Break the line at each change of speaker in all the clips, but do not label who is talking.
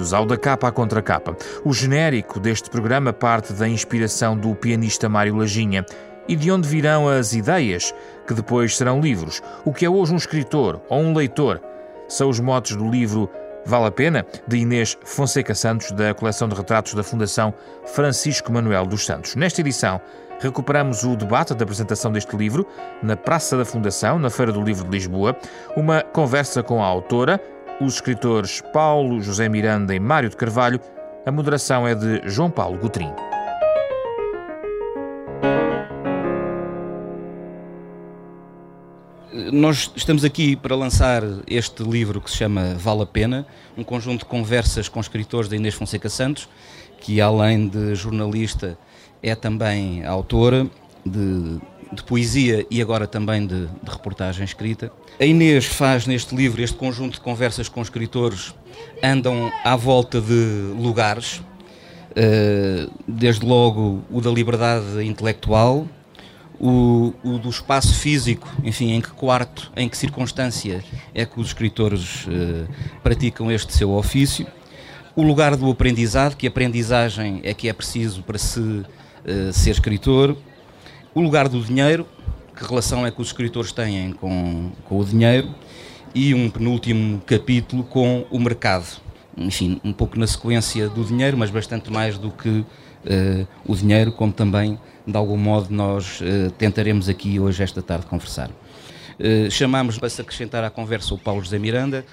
Bem-vindos ao Da Capa à Contra Capa. O genérico deste programa parte da inspiração do pianista Mário Lajinha e de onde virão as ideias que depois serão livros. O que é hoje um escritor ou um leitor são os motos do livro Vale a Pena, de Inês Fonseca Santos, da coleção de retratos da Fundação Francisco Manuel dos Santos. Nesta edição, recuperamos o debate da apresentação deste livro na Praça da Fundação, na Feira do Livro de Lisboa, uma conversa com a autora, os escritores Paulo José Miranda e Mário de Carvalho. A moderação é de João Paulo Gutrim.
Nós estamos aqui para lançar este livro que se chama Vale a Pena, um conjunto de conversas com escritores da Inês Fonseca Santos, que além de jornalista é também autora de, de poesia e agora também de, de, reportagem escrita. A Inês faz neste livro este conjunto de conversas com escritores, andam à volta de lugares, eh, desde logo o da liberdade intelectual, o, o, do espaço físico, enfim, em que quarto, em que circunstância é que os escritores uh, praticam este seu ofício, o lugar do aprendizado, que aprendizagem é que é preciso para se uh, ser escritor, o lugar do dinheiro, que relação é que os escritores têm com, com o dinheiro, e um penúltimo capítulo com o mercado. Enfim, um pouco na sequência do dinheiro, mas bastante mais do que uh, o dinheiro, como também de algum modo nós uh, tentaremos aqui hoje, esta tarde, conversar. Uh, chamamos para se acrescentar à conversa o Paulo José Miranda,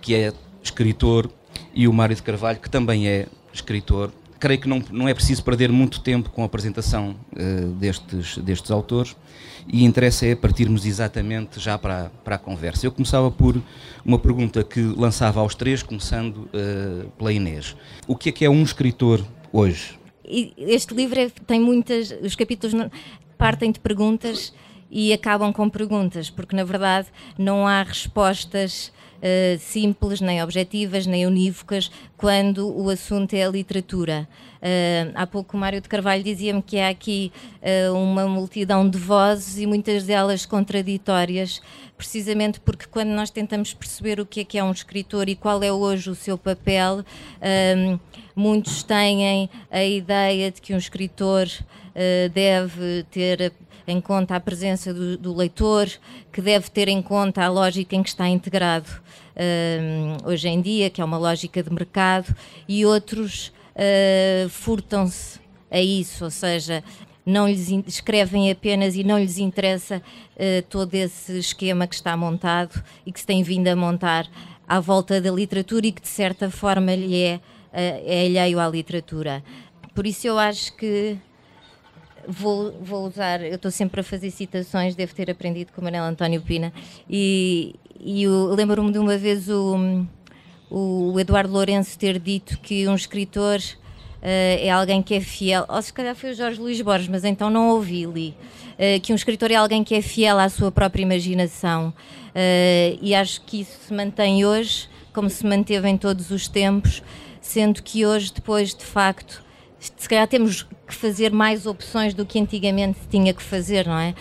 que é escritor, e o Mário de Carvalho, que também é escritor. Creio que não, não é preciso perder muito tempo com a apresentação destes, destes autores e interessa é partirmos exatamente já para, para a conversa. Eu começava por uma pergunta que lançava aos três, começando pela Inês. O que é que é um escritor hoje?
este livro é, tem muitas. Os capítulos partem de perguntas e acabam com perguntas, porque na verdade não há respostas uh, simples, nem objetivas, nem unívocas quando o assunto é a literatura. Uh, há pouco o Mário de Carvalho dizia-me que há aqui uh, uma multidão de vozes e muitas delas contraditórias, precisamente porque quando nós tentamos perceber o que é que é um escritor e qual é hoje o seu papel, muitos têm a ideia de que um escritor uh, deve ter em conta a presença do, do, leitor, que deve ter em conta a lógica em que está integrado uh, hoje em dia, que é uma lógica de mercado, e outros uh, furtam-se a isso, ou seja, não lhes escrevem apenas e não lhes interessa uh, todo esse esquema que está montado e que se tem vindo a montar à volta da literatura e que de certa forma lhe é é alheio à literatura. Por isso eu acho que vou, vou usar, eu estou sempre a fazer citações, devo ter aprendido com o Manel António Pina, e, e lembro-me de uma vez o, o Eduardo Lourenço ter dito que um escritor uh, é alguém que é fiel, ou se calhar foi o Jorge Luís Borges, mas então não ouvi li, uh, que um escritor é alguém que é fiel à sua própria imaginação, uh, e acho que isso se mantém hoje, como se manteve em todos os tempos, sendo que hoje, depois de facto, se calhar temos que fazer mais opções do que antigamente tinha que fazer, não é?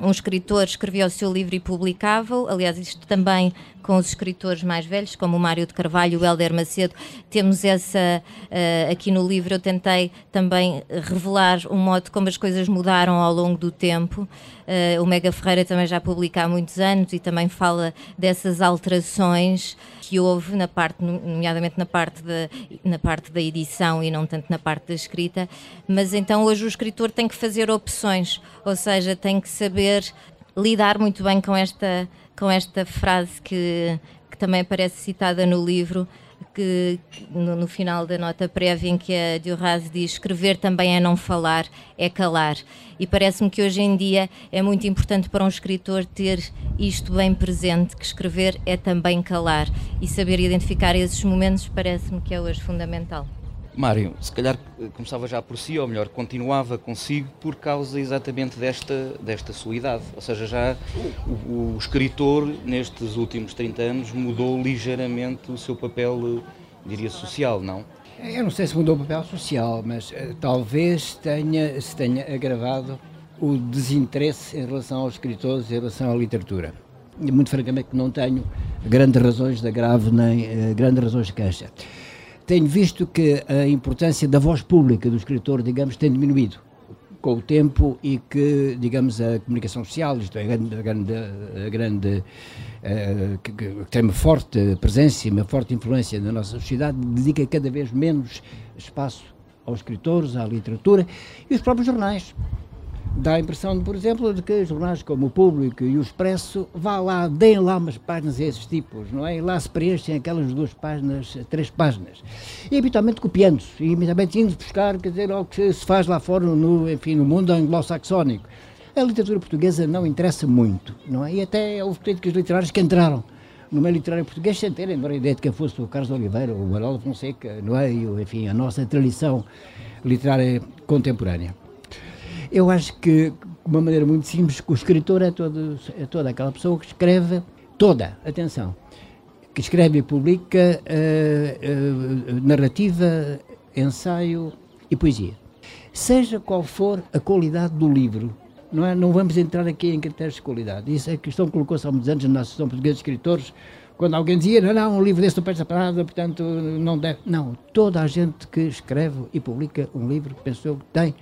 Um escritor escrevia o seu livro e publicava-o, aliás, isto também com os escritores mais velhos, como o Mário de Carvalho, o Helder Macedo, temos essa, uh, aqui no livro eu tentei também revelar um modo como as coisas mudaram ao longo do tempo. Uh, o Mega Ferreira também já publica há muitos anos e também fala dessas alterações que houve na parte, nomeadamente na parte, da, na parte da edição e não tanto na parte da escrita, mas então hoje o escritor tem que fazer opções, ou seja, tem que saber lidar muito bem com esta, com esta frase que, que também aparece citada no livro, que no, no, final da nota prévia em que a Diorraz diz escrever também é não falar, é calar. E parece-me que hoje em dia é muito importante para um escritor ter isto bem presente, que escrever é também calar. E saber identificar esses momentos parece-me que é hoje fundamental.
Mário, se calhar começava já por si, ou melhor, continuava consigo por causa exatamente desta, desta sua idade. Ou seja, já o, o escritor, nestes últimos 30 anos, mudou ligeiramente o seu papel, diria, social, não?
Eu não sei se mudou o papel social, mas uh, talvez tenha, se tenha agravado o desinteresse em relação aos escritores, em relação à literatura. Muito francamente não tenho grandes razões de agravo nem uh, grandes razões de queixa. Tenho visto que a importância da voz pública do escritor, digamos, tem diminuído com o tempo e que, digamos, a comunicação social, isto é, a grande, a grande, a grande uh, que, que, tem uma forte presença e uma forte influência na nossa sociedade, dedica cada vez menos espaço aos escritores, à literatura e os próprios jornais dá a impressão, por exemplo, de que jornais como o Público e o Expresso, vá lá, deem lá umas páginas a esses tipos, não é? E lá se preenchem aquelas duas páginas, três páginas. E habitualmente copiando-se, e habitualmente indo buscar, quer dizer, o que se faz lá fora, no, enfim, no mundo anglo-saxónico. A literatura portuguesa não interessa muito, não é? E até houve críticos literários que entraram no meio literário português sem terem a ideia de quem fosse o Carlos Oliveira, o Manuel Fonseca, não é? E, enfim, a nossa tradição literária contemporânea. Eu acho que, de uma maneira muito simples, que o escritor é, todo, é toda aquela pessoa que escreve, toda, atenção, que escreve e publica uh, uh, narrativa, ensaio e poesia. Seja qual for a qualidade do livro, não, é? não vamos entrar aqui em critérios de qualidade. Isso é a questão que colocou-se há muitos anos na Associação Portuguesa de Escritores, quando alguém dizia, não, não, um livro desse não presta para nada, portanto não deve. Não, toda a gente que escreve e publica um livro, penso eu, tem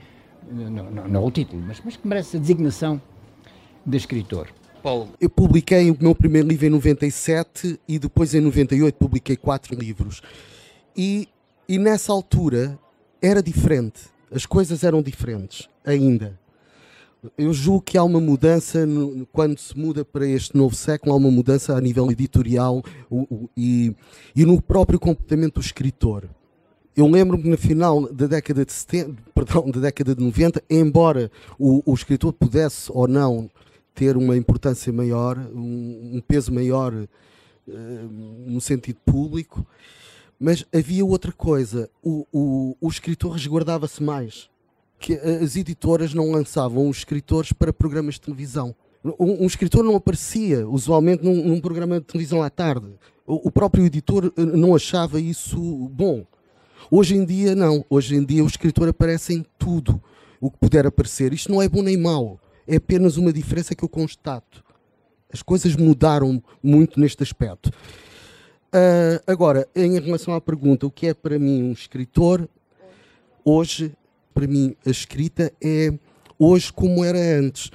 não, não, não é o título, mas, mas que merece a designação de escritor.
Paulo. Eu publiquei o meu primeiro livro em 97 e depois em 98 publiquei quatro livros. E, e nessa altura era diferente, as coisas eram diferentes ainda. Eu julgo que há uma mudança, no, quando se muda para este novo século, há uma mudança a nível editorial o, o, e, e no próprio comportamento do escritor eu lembro-me no final da década de 70, perdão, da década de 90, embora o, o escritor pudesse ou não ter uma importância maior, um, um peso maior uh, no sentido público, mas havia outra coisa. O, o, o escritor resguardava-se mais. Que as editoras não lançavam os escritores para programas de televisão. Um, um escritor não aparecia usualmente num, num, programa de televisão à tarde. O, o próprio editor eh, não achava isso bom Hoje em dia, não. Hoje em dia, o escritor aparece em tudo o que puder aparecer. Isto não é bom nem mau. É apenas uma diferença que eu constato. As coisas mudaram muito neste aspecto. Uh, agora, em relação à pergunta, o que é para mim um escritor? Hoje, para mim, a escrita é hoje como era antes.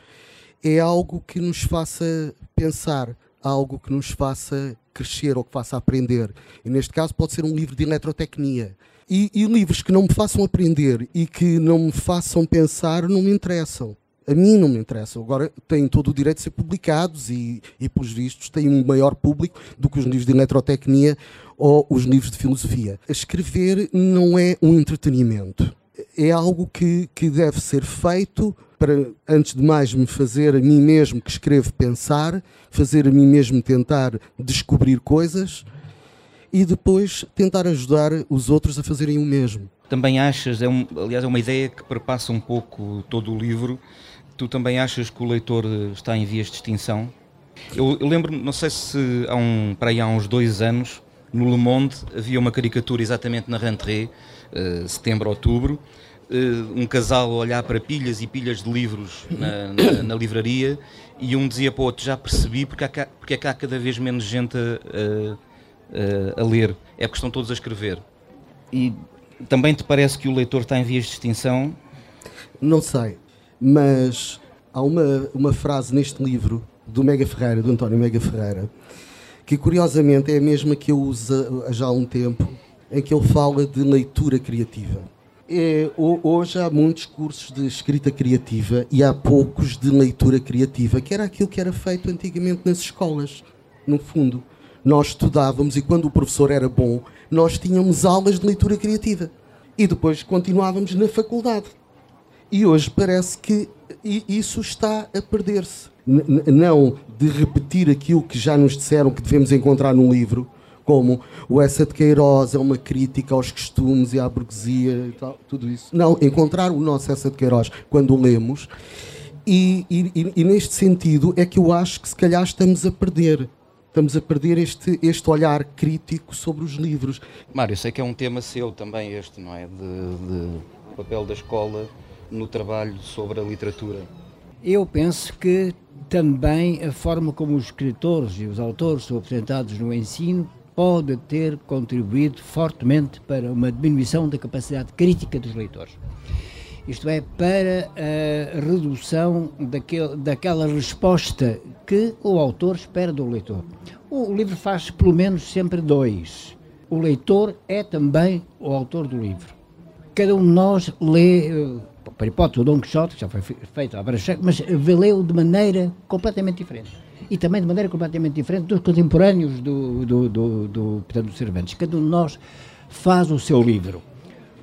É algo que nos faça pensar, algo que nos faça crescer ou que faça aprender. E neste caso pode ser um livro de eletrotecnia. E, e livros que não me façam aprender e que não me façam pensar não me interessam. A mim não me interessam. Agora têm todo o direito de ser publicados e, e pelos vistos, têm um maior público do que os livros de eletrotecnia ou os livros de filosofia. Escrever não é um entretenimento. É algo que, que deve ser feito para, antes de mais, me fazer a mim mesmo que escrevo pensar, fazer a mim mesmo tentar descobrir coisas e depois tentar ajudar os outros a fazerem o mesmo.
Também achas, é um, aliás, é uma ideia que perpassa um pouco todo o livro, tu também achas que o leitor está em vias de extinção? Eu, eu lembro, não sei se há um, para aí há uns dois anos, no Le Monde havia uma caricatura exatamente na rentrée, uh, setembro, outubro, uh, um casal olhar para pilhas e pilhas de livros na, na, na, livraria e um dizia para o outro, já percebi porque, há, porque é que há cada vez menos gente a, uh, a ler, é porque estão todos a escrever. E também te parece que o leitor está em vias de extinção?
Não sei, mas há uma, uma frase neste livro do Mega Ferreira, do António Mega Ferreira, que curiosamente é a mesma que eu uso já há um tempo, em que ele fala de leitura criativa. É, hoje há muitos cursos de escrita criativa e há poucos de leitura criativa, que era aquilo que era feito antigamente nas escolas, no fundo nós estudávamos e quando o professor era bom, nós tínhamos aulas de leitura criativa. E depois continuávamos na faculdade. E hoje parece que isso está a perder-se. Não de repetir aquilo que já nos disseram que devemos encontrar num livro, como o Essa de Queiroz é uma crítica aos costumes e à burguesia e tal, tudo isso. Não, encontrar o nosso Essa de Queiroz quando o lemos. E, e, e, neste sentido é que eu acho que se calhar estamos a perder estamos a perder este, este olhar crítico sobre os livros.
Mário, sei que é um tema seu também este, não é? De, de papel da escola no trabalho sobre a literatura.
Eu penso que também a forma como os escritores e os autores são apresentados no ensino pode ter contribuído fortemente para uma diminuição da capacidade crítica dos leitores. Isto é, para a redução daquele, daquela resposta que o autor espera do leitor. O livro faz pelo menos sempre dois. O leitor é também o autor do livro. Cada um de nós lê, eh, por hipótese, o Dom Quixote, que já foi feito vários séculos, mas lê-o de maneira completamente diferente e também de maneira completamente diferente dos contemporâneos do, do, do, do Cervantes. Cada um de nós faz o seu livro.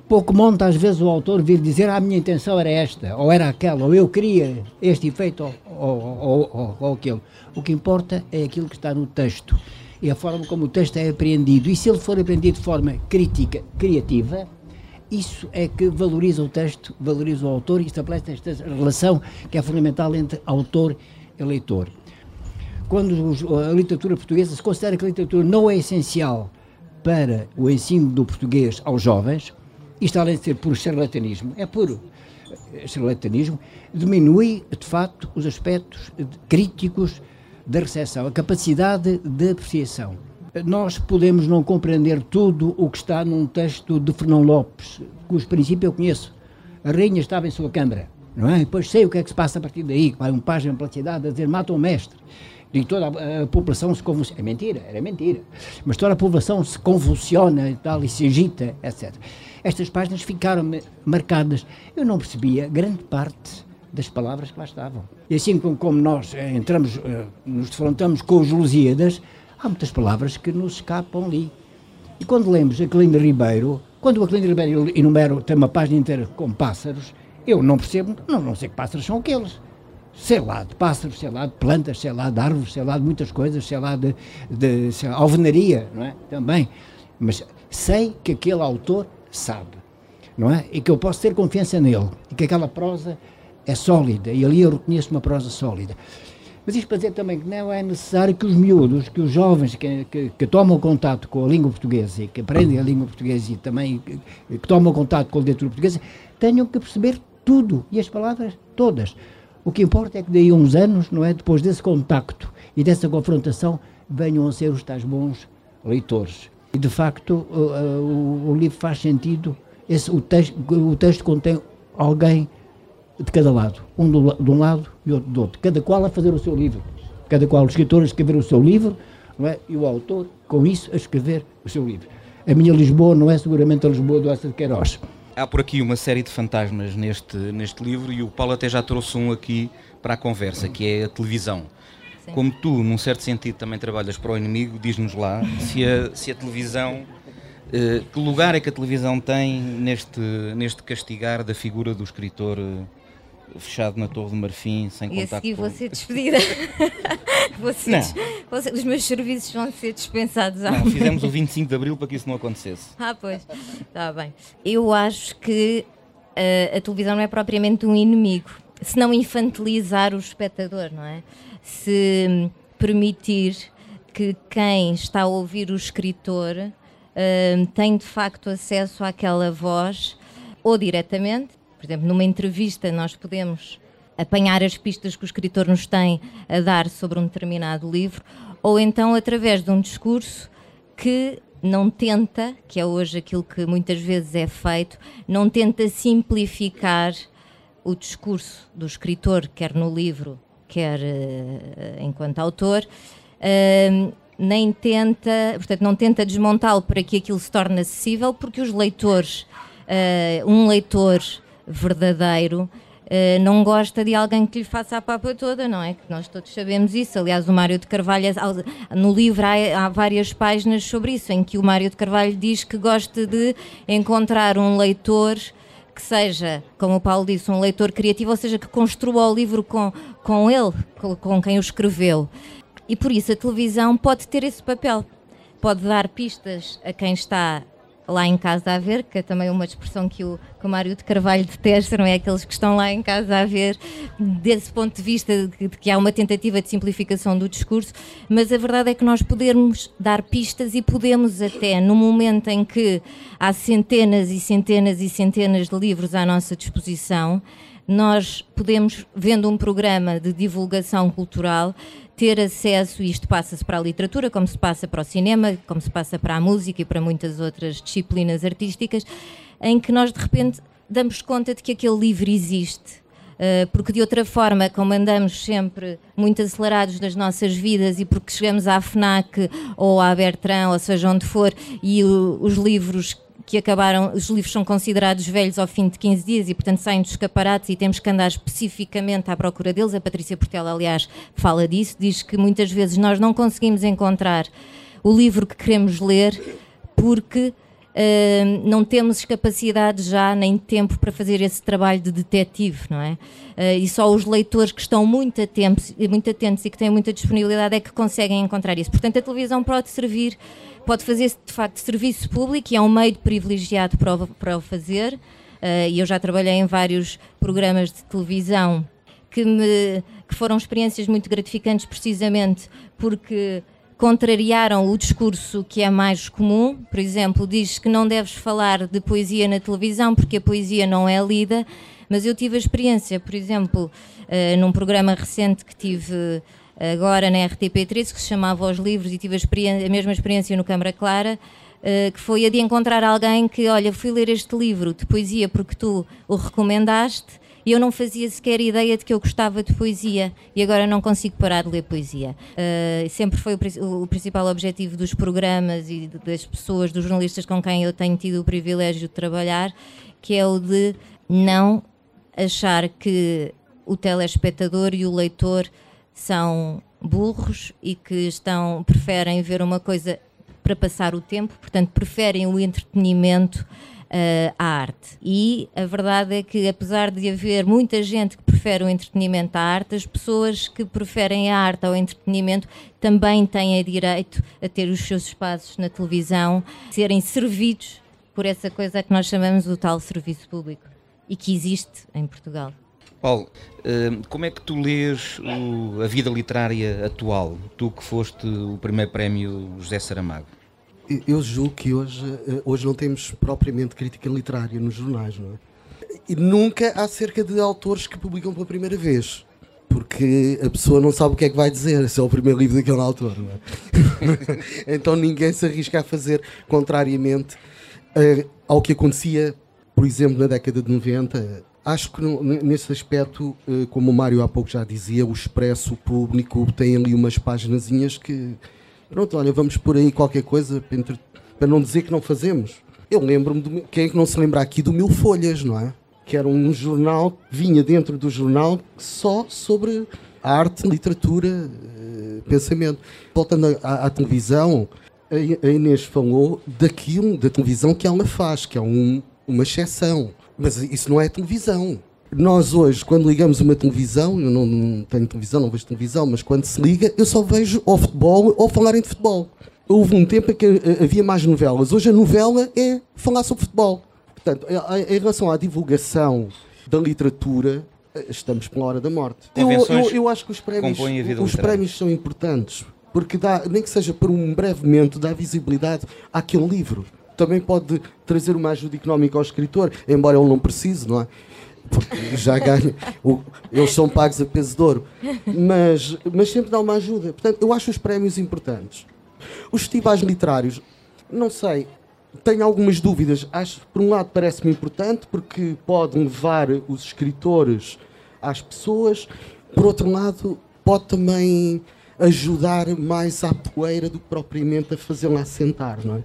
Pouco monta, às vezes, o autor vir dizer ah, a minha intenção era esta, ou era aquela, ou eu queria este efeito, ou, ou, ou, ou aquele. O que importa é aquilo que está no texto e a forma como o texto é apreendido. E se ele for apreendido de forma crítica, criativa, isso é que valoriza o texto, valoriza o autor e estabelece esta relação que é fundamental entre autor e leitor quando a literatura portuguesa se considera que a literatura não é essencial para o ensino do português aos jovens, isto além de ser puro charlatanismo, é puro charlatanismo, diminui de facto os aspectos críticos da recepção, a capacidade de apreciação. Nós podemos não compreender tudo o que está num texto de Fernão Lopes, cujo princípio eu conheço. A rainha estava em sua câmara, não é? E depois sei o que é que se passa a partir daí, vai um página pela cidade a dizer mata o mestre e toda a, a, população se convulsiona. É mentira, era mentira. Mas toda a população se convulsiona e tal, e se agita, etc. Estas páginas ficaram marcadas. Eu não percebia grande parte das palavras que lá estavam. E assim como, como nós eh, entramos, eh, nos defrontamos com os Lusíadas, há muitas palavras que nos escapam ali. E quando lemos Aquilino Ribeiro, quando o Aquilino Ribeiro enumera, tem uma página inteira com pássaros, eu não percebo, não, não sei que pássaros são aqueles sei lá, de plantas, de árvores, de muitas coisas, lá, de, de sei lá, alvenaria, não é? Também. Mas sei que aquele autor sabe, não é? E que eu posso ter confiança nele, e que aquela prosa é sólida, e ali eu reconheço uma prosa sólida. Mas isto para dizer também que não é necessário que os miúdos, que os jovens que, que, que tomam contato com a língua portuguesa e que aprendem a língua portuguesa e também que, que tomam contato com a literatura portuguesa, tenham que perceber tudo, e as palavras todas. O que importa é que daí a uns anos, não é, depois desse contacto e dessa confrontação, venham a ser os tais bons leitores. E de facto o, o, o livro faz sentido, esse, o, texto, o texto contém alguém de cada lado, um do, de um lado e outro do outro, cada qual a fazer o seu livro, cada qual o escritor a escrever o seu livro, não é? e o autor, com isso, a escrever o seu livro. A minha Lisboa não é seguramente a Lisboa do Essa de Queiroz.
Há por aqui uma série de fantasmas neste, neste livro e o Paulo até já trouxe um aqui para a conversa, que é a televisão. Sim. Como tu, num certo sentido, também trabalhas para o inimigo, diz-nos lá se a, se a televisão. Uh, que lugar é que a televisão tem neste, neste castigar da figura do escritor uh, fechado na Torre de Marfim, sem e
contato. E a seguir vou ser despedida. vou ser vou ser, os meus serviços vão ser dispensados.
Não, fizemos o 25 de Abril para que isso não acontecesse.
Ah, pois. Está bem. Eu acho que uh, a televisão não é propriamente um inimigo. Se não infantilizar o espectador, não é? Se permitir que quem está a ouvir o escritor uh, tem de facto acesso àquela voz, ou diretamente, por exemplo, numa entrevista nós podemos apanhar as pistas que o escritor nos tem a dar sobre um determinado livro, ou então através de um discurso que não tenta, que é hoje aquilo que muitas vezes é feito, não tenta simplificar o discurso do escritor, quer no livro, quer uh, enquanto autor, uh, nem tenta, portanto, não tenta desmontá-lo para que aquilo se torne acessível, porque os leitores, uh, um leitor verdadeiro, Uh, não gosta de alguém que lhe faça a papa toda, não é? Que nós todos sabemos isso. Aliás, o Mário de Carvalho, no livro há, há, várias páginas sobre isso, em que o Mário de Carvalho diz que gosta de encontrar um leitor que seja, como o Paulo disse, um leitor criativo, ou seja, que construa o livro com, com ele, com, com quem o escreveu. E por isso a televisão pode ter esse papel. Pode dar pistas a quem está lá em casa a ver, que é também uma expressão que o, que o Mário de Carvalho detesta, não é? Aqueles que estão lá em casa a ver, desse ponto de vista de, de que há uma tentativa de simplificação do discurso, mas a verdade é que nós podemos dar pistas e podemos até, no momento em que há centenas e centenas e centenas de livros à nossa disposição, nós podemos, vendo um programa de divulgação cultural, ter acesso, e isto passa-se para a literatura, como se passa para o cinema, como se passa para a música e para muitas outras disciplinas artísticas, em que nós de repente damos conta de que aquele livro existe. Uh, porque de outra forma, como andamos sempre muito acelerados nas nossas vidas e porque chegamos à FNAC ou à Bertrand, ou seja, onde for, e os livros que acabaram, os livros são considerados velhos ao fim de 15 dias e, portanto, saem dos escaparates e temos que andar especificamente à procura deles. A Patrícia Portela, aliás, fala disso, diz que muitas vezes nós não conseguimos encontrar o livro que queremos ler porque uh, não temos capacidade já nem tempo para fazer esse trabalho de detetive, não é? Uh, e só os leitores que estão muito atentos, muito atentos e que têm muita disponibilidade é que conseguem encontrar isso. Portanto, a televisão pode servir pode fazer de facto serviço público e é um meio privilegiado para o, para o fazer. Uh, e eu já trabalhei em vários programas de televisão que, me, que foram experiências muito gratificantes, precisamente porque contrariaram o discurso que é mais comum. Por exemplo, diz que não deves falar de poesia na televisão porque a poesia não é lida. Mas eu tive a experiência, por exemplo, uh, num programa recente que tive agora na RTP3, que se chamava Os Livros, e tive a, a mesma experiência no Câmara Clara, uh, que foi a de encontrar alguém que, olha, fui ler este livro de poesia porque tu o recomendaste, e eu não fazia sequer ideia de que eu gostava de poesia e agora não consigo parar de ler poesia. Uh, sempre foi o, o, principal objetivo dos programas e das pessoas, dos jornalistas com quem eu tenho tido o privilégio de trabalhar, que é o de não achar que o telespectador e o leitor são burros e que estão preferem ver uma coisa para passar o tempo, portanto preferem o entretenimento uh, à arte. E a verdade é que apesar de haver muita gente que prefere o entretenimento à arte, as pessoas que preferem a arte ao entretenimento também têm direito a ter os seus espaços na televisão, serem servidos por essa coisa que nós chamamos o tal serviço público e que existe em Portugal.
Paulo, eh, como é que tu lês a vida literária atual? Tu que foste o primeiro prémio José Saramago.
Eu julgo que hoje, eh, hoje não temos propriamente crítica literária nos jornais, não é? E nunca acerca de autores que publicam pela primeira vez. Porque a pessoa não sabe o que é que vai dizer, se é o primeiro livro daquele autor, não é? então ninguém se arrisca a fazer contrariamente uh, ao que acontecia, por exemplo, na década de 90, Acho que nesse aspecto, eh, como o Mário há pouco já dizia, o Expresso Público tem ali umas páginas que. Pronto, olha, vamos por aí qualquer coisa para não dizer que não fazemos. Eu lembro-me, de, quem é que não se lembra aqui do Mil Folhas, não é? Que era um jornal vinha dentro do jornal só sobre arte, literatura, eh, pensamento. Voltando à, à televisão, a Inês falou daquilo, da televisão que ela faz, que é um, uma exceção. Mas isso não é televisão. Nós hoje, quando ligamos uma televisão, eu não, não tenho televisão, não vejo televisão, mas quando se liga, eu só vejo ou futebol ou falarem de futebol. Houve um tempo em que eh, havia mais novelas. Hoje a novela é falar sobre futebol. Portanto, em relação à divulgação da literatura, eh, estamos pela hora da morte. Eu, eu, eu acho que os prémios, os prémios são importantes, porque dá, nem que seja por um breve momento, dá visibilidade àquele livro também pode trazer uma ajuda económica ao escritor, embora ele não precise, não é? Porque já ganha, eles são pagos a peso de ouro, mas, mas sempre dá uma ajuda. Portanto, eu acho os prémios importantes. Os festivais literários, não sei, tenho algumas dúvidas. Acho, por um lado, parece-me importante porque pode levar os escritores às pessoas, por outro lado, pode também ajudar mais à poeira do que propriamente a fazê-la assentar, não é?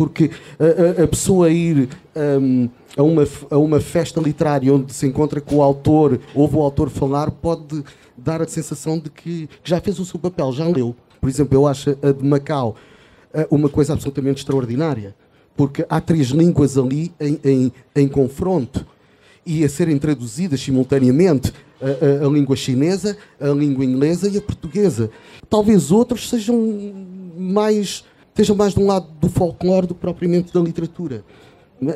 Porque a, a, a pessoa ir um, a, uma, a uma festa literária onde se encontra com o autor, ouve o autor falar, pode dar a sensação de que, que já fez o seu papel, já leu. Por exemplo, eu acho a de Macau uh, uma coisa absolutamente extraordinária, porque há três línguas ali em, em, em confronto e a serem traduzidas simultaneamente a, a, a, língua chinesa, a língua inglesa e a portuguesa. Talvez outros sejam mais estejam mais de um lado do folclore do que propriamente da literatura.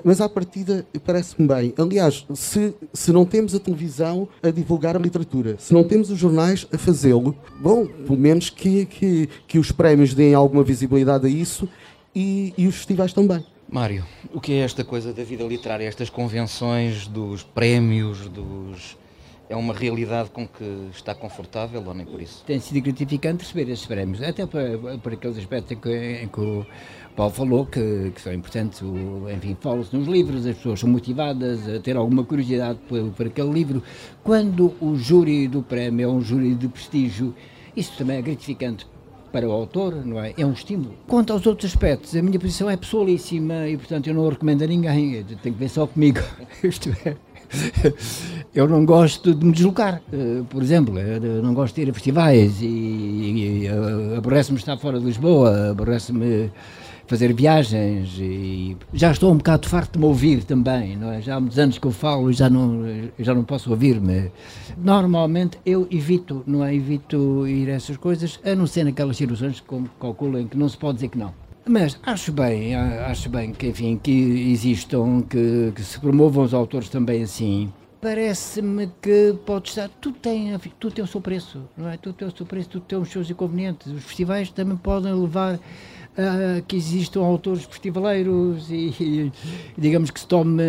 Mas à partida parece-me bem. Aliás, se, se não temos a televisão a divulgar a literatura, se não temos os jornais a fazê-lo, bom, pelo menos que, que, que os prémios deem alguma visibilidade a isso e, e os festivais também.
Mário, o que é esta coisa da vida literária, estas convenções dos prémios, dos é uma realidade com que está confortável ou nem por isso?
Tem sido gratificante receber esses prémios, até para, para aqueles aspectos em que, em que o Paulo falou que, que são importantes, o, enfim, fala-se nos livros, as pessoas são motivadas a ter alguma curiosidade por, por aquele livro. Quando o júri do prémio é um júri de prestígio, isso também é gratificante para o autor, não é? É um estímulo. Quanto aos outros aspectos, a minha posição é pessoalíssima e, portanto, eu não recomendo a ninguém. Tem que ver só comigo. Isto é. eu não gosto de me deslocar, eh, por exemplo, eu não gosto de ir a festivais e, e, e eh, aborrece-me estar fora de Lisboa, aborrece-me fazer viagens e já estou um bocado farto de me ouvir também, é? Já há muitos anos que eu falo e já não, já não posso ouvir-me. Normalmente eu evito, não é? Evito ir a essas coisas, a não ser naquelas situações que calculam que não se pode dizer que não. Mas acho bem, acho bem que, enfim, que existam, que, que se promovam os autores também assim. Parece-me que pode estar, tudo tem, tudo tem o seu preço, não é? Tudo tem o seu preço, tudo tem os seus inconvenientes. Os festivais também podem levar a que existam autores festivaleiros e, e, digamos que se tome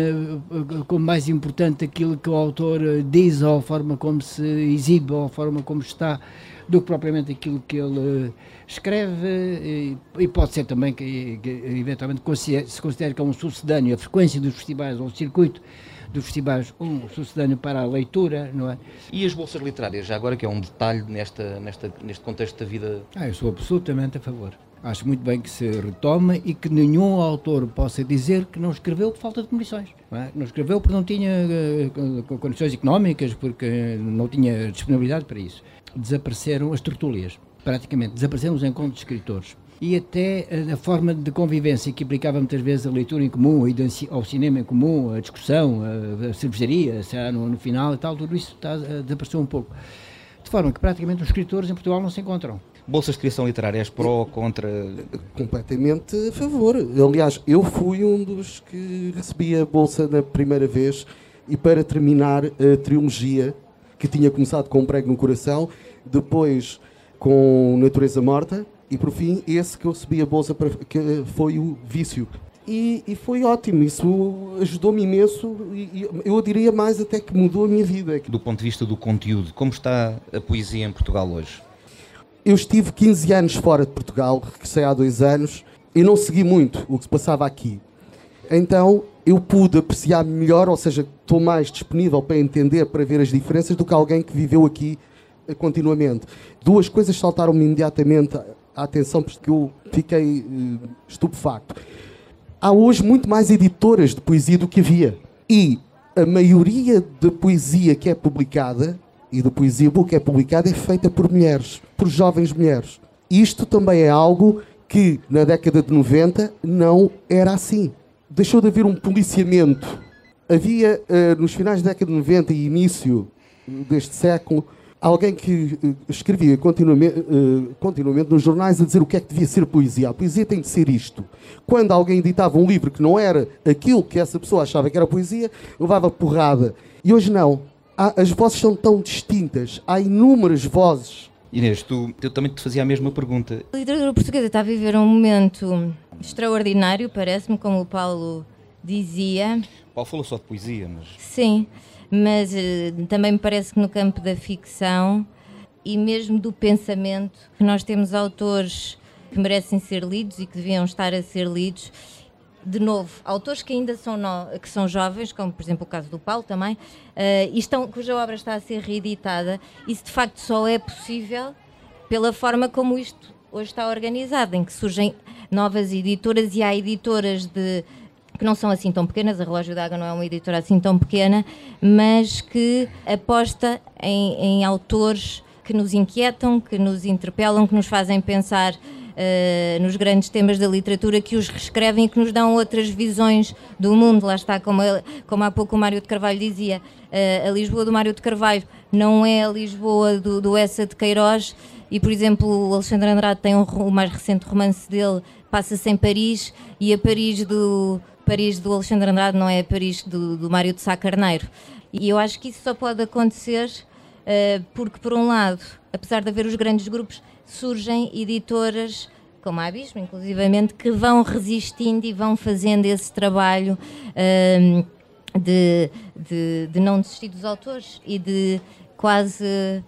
como mais importante aquilo que o autor diz ou a forma como se exibe ou a forma como está do que propriamente aquilo que ele escreve e, e pode ser também que, que eventualmente se considere que é um sucedâneo a frequência dos festivais ou o circuito dos festivais um sucedâneo para a leitura, não é?
E as bolsas literárias, já agora que é um detalhe nesta, nesta, neste contexto da vida?
Ah, eu sou absolutamente a favor. Acho muito bem que se retome e que nenhum autor possa dizer que não escreveu por falta de condições. Não, é? não escreveu porque não tinha uh, condições económicas, porque não tinha disponibilidade para isso. Desapareceram as tertúlias, praticamente. Desapareceram os encontros de escritores e até a forma de convivência que implicava muitas vezes a leitura em comum, ao cinema em comum, a discussão, a, cervejaria, no, no final e tal, tudo isso está, desapareceu um pouco. De forma que praticamente os escritores em Portugal não se encontram.
Bolsas de criação literária, és pró ou contra?
Completamente a favor. Aliás, eu fui um dos que recebi a bolsa na primeira vez e para terminar a trilogia, que tinha começado com um prego no coração, depois com Natureza Morta, e por fim, esse que eu recebi a bolsa para, que foi o vício. E, e foi ótimo, isso ajudou-me imenso e, e, eu diria mais até que mudou a minha vida.
Do ponto de vista do conteúdo, como está a poesia em Portugal hoje?
Eu estive 15 anos fora de Portugal, regressei há dois anos e não segui muito o que se passava aqui. Então eu pude apreciar melhor, ou seja, estou mais disponível para entender, para ver as diferenças do que alguém que viveu aqui continuamente. Duas coisas saltaram-me imediatamente a atenção porque eu fiquei uh, estupefacto. Há hoje muito mais editoras de poesia do que havia. E a maioria da poesia que é publicada e da poesia que é publicada é feita por mulheres, por jovens mulheres. Isto também é algo que na década de 90 não era assim. Deixou de haver um policiamento. Havia, uh, nos finais da década de 90 e início deste século, alguém que uh, escrevia continuamente, uh, continuamente nos jornais a dizer o que é que devia ser poesia. A poesia tem de ser isto. Quando alguém editava um livro que não era aquilo que essa pessoa achava que era poesia, levava porrada. E hoje não. As vozes são tão distintas. Há inúmeras vozes.
Inês, tu, eu também te fazia a mesma pergunta.
A literatura portuguesa está a viver um momento extraordinário, parece-me, como o Paulo dizia.
Paulo falou só de poesia, mas.
Sim mas uh, também me parece que no campo da ficção e mesmo do pensamento, que nós temos autores que merecem ser lidos e que deviam estar a ser lidos. De novo, autores que ainda são, no, que são jovens, como por exemplo o caso do Paulo também, uh, e estão, cuja obra está a ser reeditada, isso de facto só é possível pela forma como isto hoje está organizado, em que surgem novas editoras e há editoras de que não são assim tão pequenas, a Relógio d'Água não é uma editora assim tão pequena, mas que aposta em, em autores que nos inquietam, que nos interpelam, que nos fazem pensar uh, nos grandes temas da literatura, que os reescrevem e que nos dão outras visões do mundo. Lá está, como, como há pouco o Mário de Carvalho dizia, uh, a Lisboa do Mário de Carvalho não é a Lisboa do, do Essa de Queiroz, e por exemplo o Alexandre Andrade tem um, o mais recente romance dele, passa-se em Paris, e a Paris do Paris do Alexandre Andrade não é a Paris do, do Mário de Sá Carneiro. E eu acho que isso só pode acontecer uh, porque, por um lado, apesar de haver os grandes grupos, surgem editoras como a Abismo, inclusivamente, que vão resistindo e vão fazendo esse trabalho um, de, de, de, não desistir dos autores e de quase,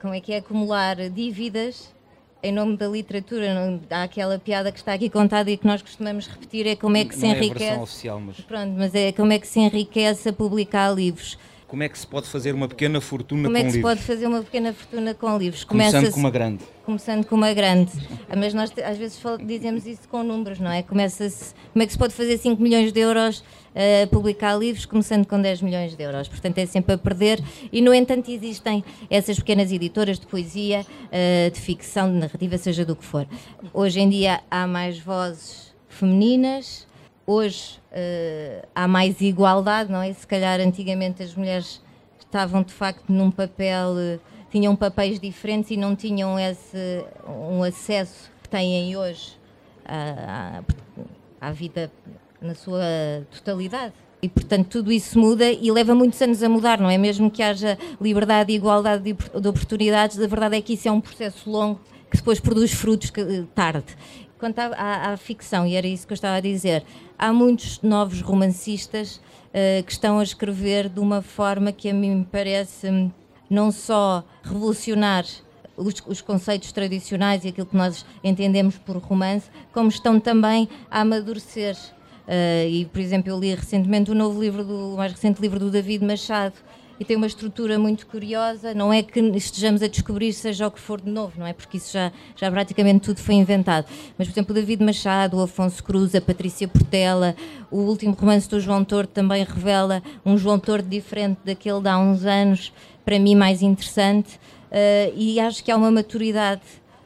como é que é, acumular dívidas em nome da literatura. Não, há aquela piada que está aqui contada e que nós costumamos repetir, é como é que
não
se
é
enriquece.
Oficial, mas...
Pronto, mas é como é que se enriquece a publicar livros.
Como é que se pode fazer uma pequena fortuna
como
com
livros? Como é que se
livros?
pode fazer uma pequena fortuna com livros?
Começando com uma grande.
Começando com uma grande. Mas nós às vezes dizemos isso com números, não é? Começa-se, como é que se pode fazer 5 milhões de euros a uh, publicar livros, começando com 10 milhões de euros? Portanto, é sempre a perder. E, no entanto, existem essas pequenas editoras de poesia, uh, de ficção, de narrativa, seja do que for. Hoje em dia há mais vozes femininas, hoje uh, há mais igualdade, não é? Se calhar antigamente as mulheres estavam de facto num papel, uh, tinham papéis diferentes e não tinham esse um acesso que têm hoje à, à, à vida na sua totalidade. E, portanto, tudo isso muda e leva muitos anos a mudar, não é? Mesmo que haja liberdade e igualdade de, de oportunidades, a verdade é que isso é um processo longo que depois produz frutos que, tarde. Quanto à, à, à, ficção, e era isso que eu estava a dizer, há muitos novos romancistas uh, que estão a escrever de uma forma que a mim parece hum, não só revolucionar os, os, conceitos tradicionais e aquilo que nós entendemos por romance, como estão também a amadurecer. Uh, e, por exemplo, eu li recentemente o novo livro do o mais recente livro do David Machado, e tem uma estrutura muito curiosa. Não é que estejamos a descobrir seja o que for de novo, não é? Porque isso já, já praticamente tudo foi inventado. Mas, por exemplo, o David Machado, o Afonso Cruz, a Patrícia Portela, o último romance do João Tordo também revela um João Tordo diferente daquele de há uns anos, para mim mais interessante. Uh, e acho que há uma maturidade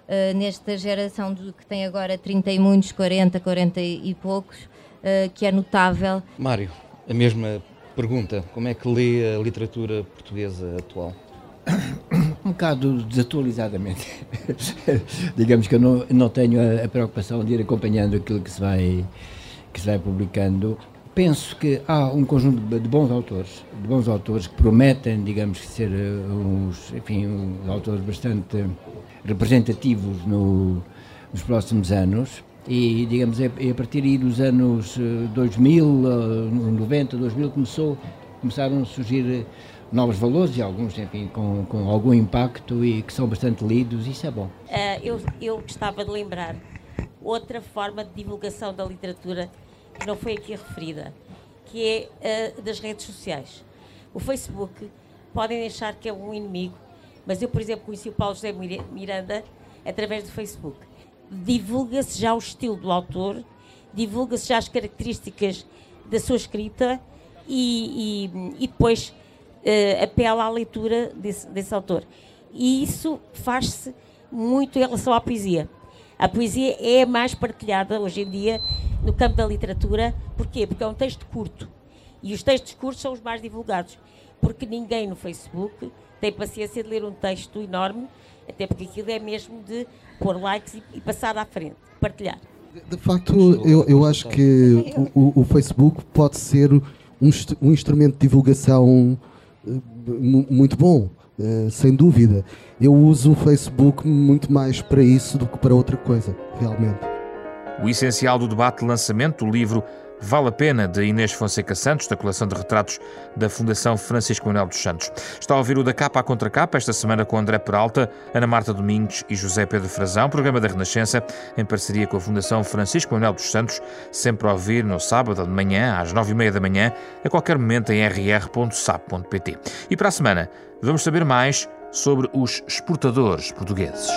uh, nesta geração do, que tem agora 30 e muitos, 40, 40 e poucos, uh, que é notável.
Mário, a mesma pergunta: como é que lê a literatura portuguesa atual?
Um bocado desatualizadamente. Digamos que eu não, não tenho a, a, preocupação de ir acompanhando aquilo que se vai, que se vai publicando. Penso que há um conjunto de bons autores, de bons autores que prometem, digamos, ser uns, enfim, uns autores bastante representativos no, nos próximos anos e digamos a partir dos anos 2000, 90, 2000 começou começaram a surgir eh, novos valores e alguns enfim com, com algum impacto e que são bastante lidos isso é bom.
Uh, eu eu gostava de lembrar outra forma de divulgação da literatura que não foi aqui referida que é uh, das redes sociais. O Facebook podem achar que é um inimigo mas eu por exemplo conheci o Paulo José Miranda através do Facebook divulga-se já o estilo do autor, divulga-se já as características da sua escrita e, e, e depois uh, apela à leitura desse, desse autor. E isso faz-se muito em relação à poesia. A poesia é mais partilhada hoje em dia no campo da literatura. Porquê? Porque é um texto curto. E os textos curtos são os mais divulgados. Porque ninguém no Facebook tem paciência de ler um texto enorme, até porque aquilo é mesmo de pôr likes e, e passar à frente, partilhar.
De facto, eu, eu acho que o, o, Facebook pode ser um, um instrumento de divulgação eh, muito bom, eh, sem dúvida. Eu uso o Facebook muito mais para isso do que para outra coisa, realmente.
O essencial do debate de lançamento do livro Vale a Pena, de Inês Fonseca Santos, da coleção de retratos da Fundação Francisco Manuel dos Santos. Está a ouvir o da capa à contracapa, esta semana com André Peralta, Ana Marta Domingos e José Pedro Frazão, programa da Renascença, em parceria com a Fundação Francisco Manuel dos Santos, sempre a ouvir no sábado de manhã, às nove e meia da manhã, a qualquer momento em rr.sap.pt. E para a semana, vamos saber mais sobre os exportadores portugueses.